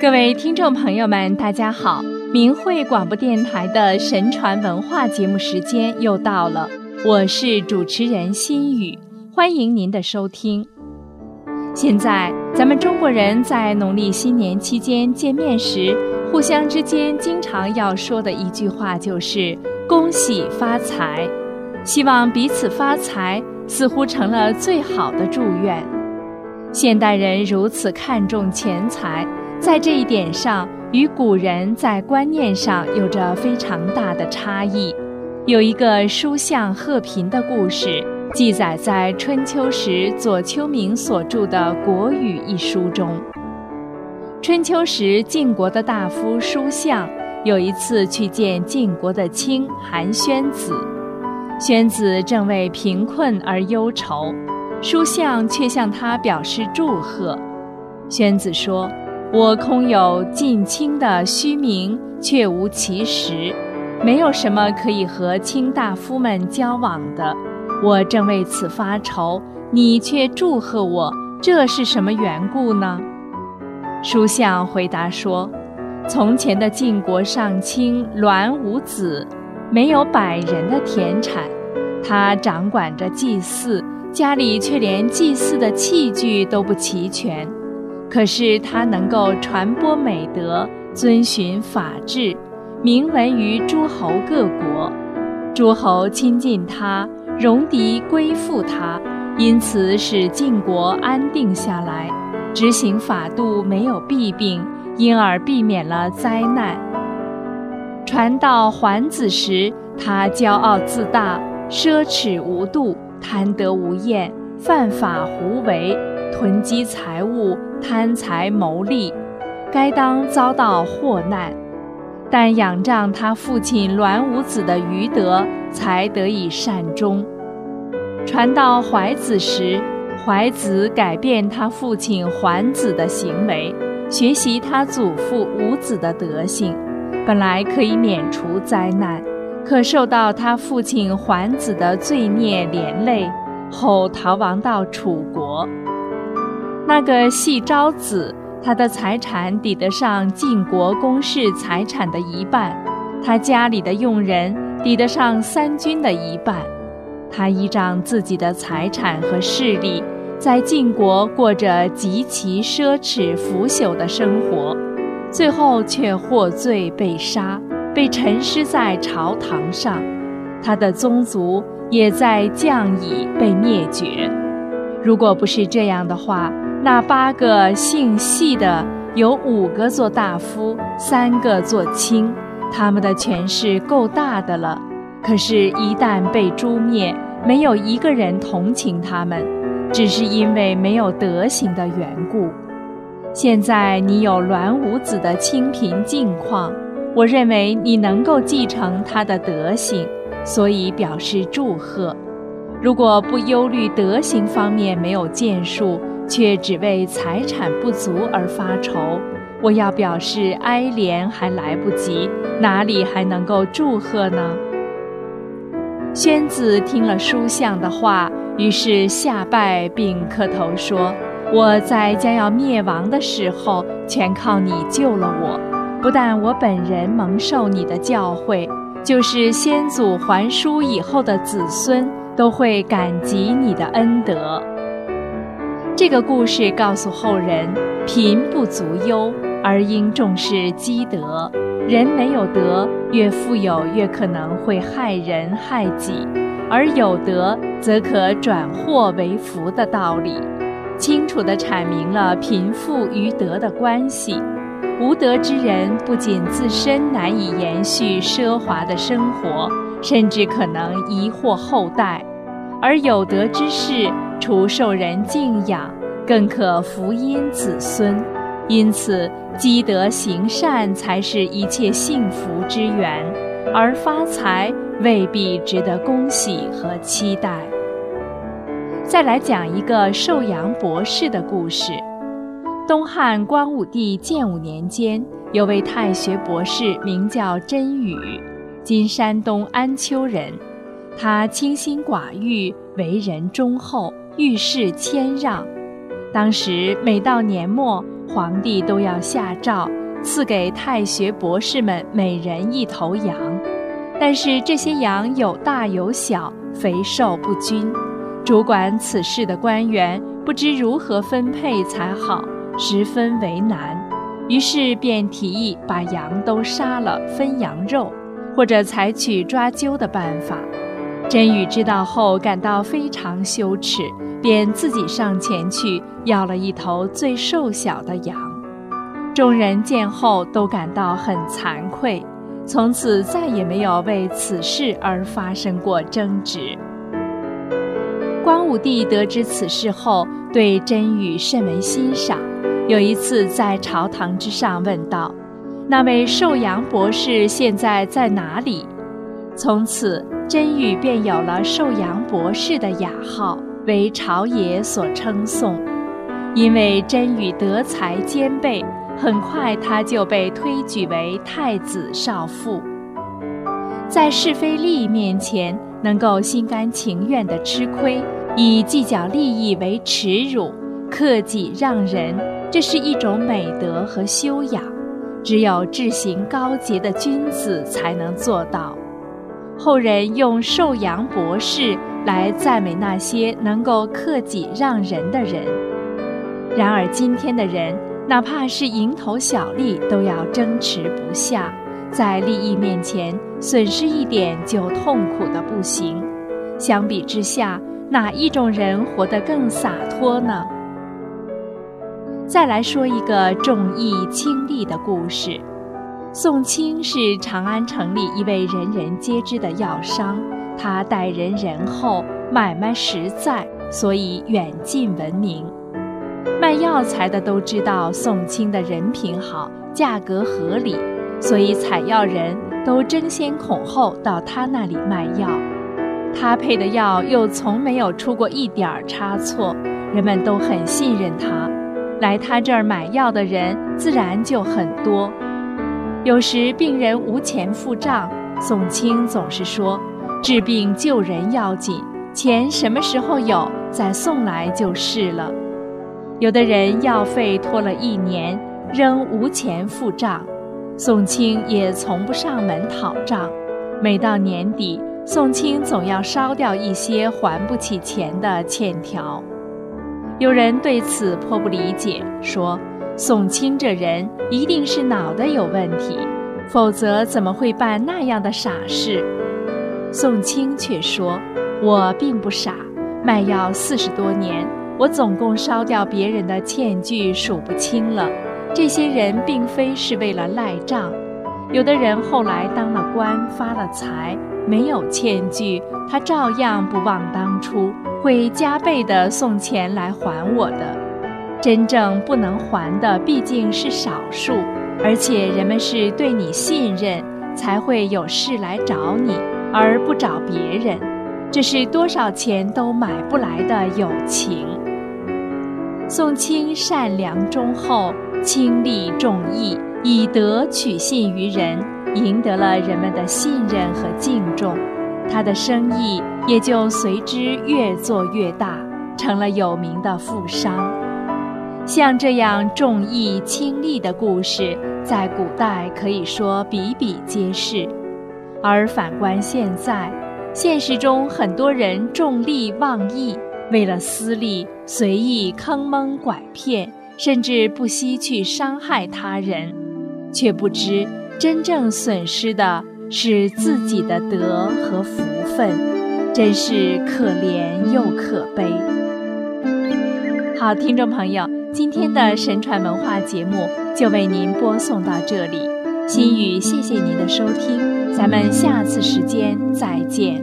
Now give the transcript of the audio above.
各位听众朋友们，大家好！明慧广播电台的神传文化节目时间又到了，我是主持人心雨，欢迎您的收听。现在，咱们中国人在农历新年期间见面时，互相之间经常要说的一句话就是“恭喜发财”，希望彼此发财，似乎成了最好的祝愿。现代人如此看重钱财。在这一点上，与古人在观念上有着非常大的差异。有一个书相贺平的故事，记载在春秋时左丘明所著的《国语》一书中。春秋时晋国的大夫书相有一次去见晋国的卿韩宣子，宣子正为贫困而忧愁，书相却向他表示祝贺。宣子说。我空有近亲的虚名，却无其实，没有什么可以和卿大夫们交往的。我正为此发愁，你却祝贺我，这是什么缘故呢？书相回答说：从前的晋国上卿栾无子，没有百人的田产，他掌管着祭祀，家里却连祭祀的器具都不齐全。可是他能够传播美德，遵循法治，名闻于诸侯各国，诸侯亲近他，戎狄归附他，因此使晋国安定下来，执行法度没有弊病，因而避免了灾难。传到桓子时，他骄傲自大，奢侈无度，贪得无厌，犯法胡为，囤积财物。贪财谋利，该当遭到祸难，但仰仗他父亲栾武子的余德，才得以善终。传到怀子时，怀子改变他父亲桓子的行为，学习他祖父武子的德性，本来可以免除灾难，可受到他父亲桓子的罪孽连累，后逃亡到楚国。那个系昭子，他的财产抵得上晋国公室财产的一半，他家里的佣人抵得上三军的一半，他依仗自己的财产和势力，在晋国过着极其奢侈腐朽的生活，最后却获罪被杀，被沉尸在朝堂上，他的宗族也在降矣被灭绝。如果不是这样的话，那八个姓系的有五个做大夫，三个做卿，他们的权势够大的了。可是，一旦被诛灭，没有一个人同情他们，只是因为没有德行的缘故。现在你有栾武子的清贫境况，我认为你能够继承他的德行，所以表示祝贺。如果不忧虑德行方面没有建树，却只为财产不足而发愁，我要表示哀怜还来不及，哪里还能够祝贺呢？宣子听了书相的话，于是下拜并磕头说：“我在将要灭亡的时候，全靠你救了我。不但我本人蒙受你的教诲，就是先祖还书以后的子孙，都会感激你的恩德。”这个故事告诉后人：贫不足忧，而应重视积德。人没有德，越富有越可能会害人害己；而有德，则可转祸为福的道理，清楚地阐明了贫富与德的关系。无德之人，不仅自身难以延续奢华的生活，甚至可能遗祸后代；而有德之士，除受人敬仰，更可福荫子孙，因此积德行善才是一切幸福之源，而发财未必值得恭喜和期待。再来讲一个寿阳博士的故事。东汉光武帝建武年间，有位太学博士，名叫甄宇，今山东安丘人。他清心寡欲，为人忠厚。遇事谦让，当时每到年末，皇帝都要下诏赐给太学博士们每人一头羊，但是这些羊有大有小，肥瘦不均，主管此事的官员不知如何分配才好，十分为难，于是便提议把羊都杀了分羊肉，或者采取抓阄的办法。真宇知道后感到非常羞耻，便自己上前去要了一头最瘦小的羊。众人见后都感到很惭愧，从此再也没有为此事而发生过争执。光武帝得知此事后，对真宇甚为欣赏。有一次在朝堂之上问道：“那位寿阳博士现在在哪里？”从此。真宇便有了寿阳博士的雅号，为朝野所称颂。因为真宇德才兼备，很快他就被推举为太子少傅。在是非利益面前，能够心甘情愿地吃亏，以计较利益为耻辱，克己让人，这是一种美德和修养，只有志行高洁的君子才能做到。后人用寿阳博士来赞美那些能够克己让人的人。然而今天的人，哪怕是蝇头小利，都要争持不下，在利益面前损失一点就痛苦的不行。相比之下，哪一种人活得更洒脱呢？再来说一个重义轻利的故事。宋清是长安城里一位人人皆知的药商，他待人仁厚，买卖实在，所以远近闻名。卖药材的都知道宋清的人品好，价格合理，所以采药人都争先恐后到他那里卖药。他配的药又从没有出过一点儿差错，人们都很信任他，来他这儿买药的人自然就很多。有时病人无钱付账，宋清总是说：“治病救人要紧，钱什么时候有，再送来就是了。”有的人药费拖了一年，仍无钱付账，宋清也从不上门讨账。每到年底，宋清总要烧掉一些还不起钱的欠条。有人对此颇不理解，说。宋清这人一定是脑袋有问题，否则怎么会办那样的傻事？宋清却说：“我并不傻，卖药四十多年，我总共烧掉别人的欠据数不清了。这些人并非是为了赖账，有的人后来当了官发了财，没有欠据，他照样不忘当初，会加倍的送钱来还我的。”真正不能还的毕竟是少数，而且人们是对你信任，才会有事来找你，而不找别人。这是多少钱都买不来的友情。宋清善良忠厚，亲利重义，以德取信于人，赢得了人们的信任和敬重，他的生意也就随之越做越大，成了有名的富商。像这样重义轻利的故事，在古代可以说比比皆是，而反观现在，现实中很多人重利忘义，为了私利随意坑蒙拐骗，甚至不惜去伤害他人，却不知真正损失的是自己的德和福分，真是可怜又可悲。好，听众朋友。今天的神传文化节目就为您播送到这里，心语谢谢您的收听，咱们下次时间再见。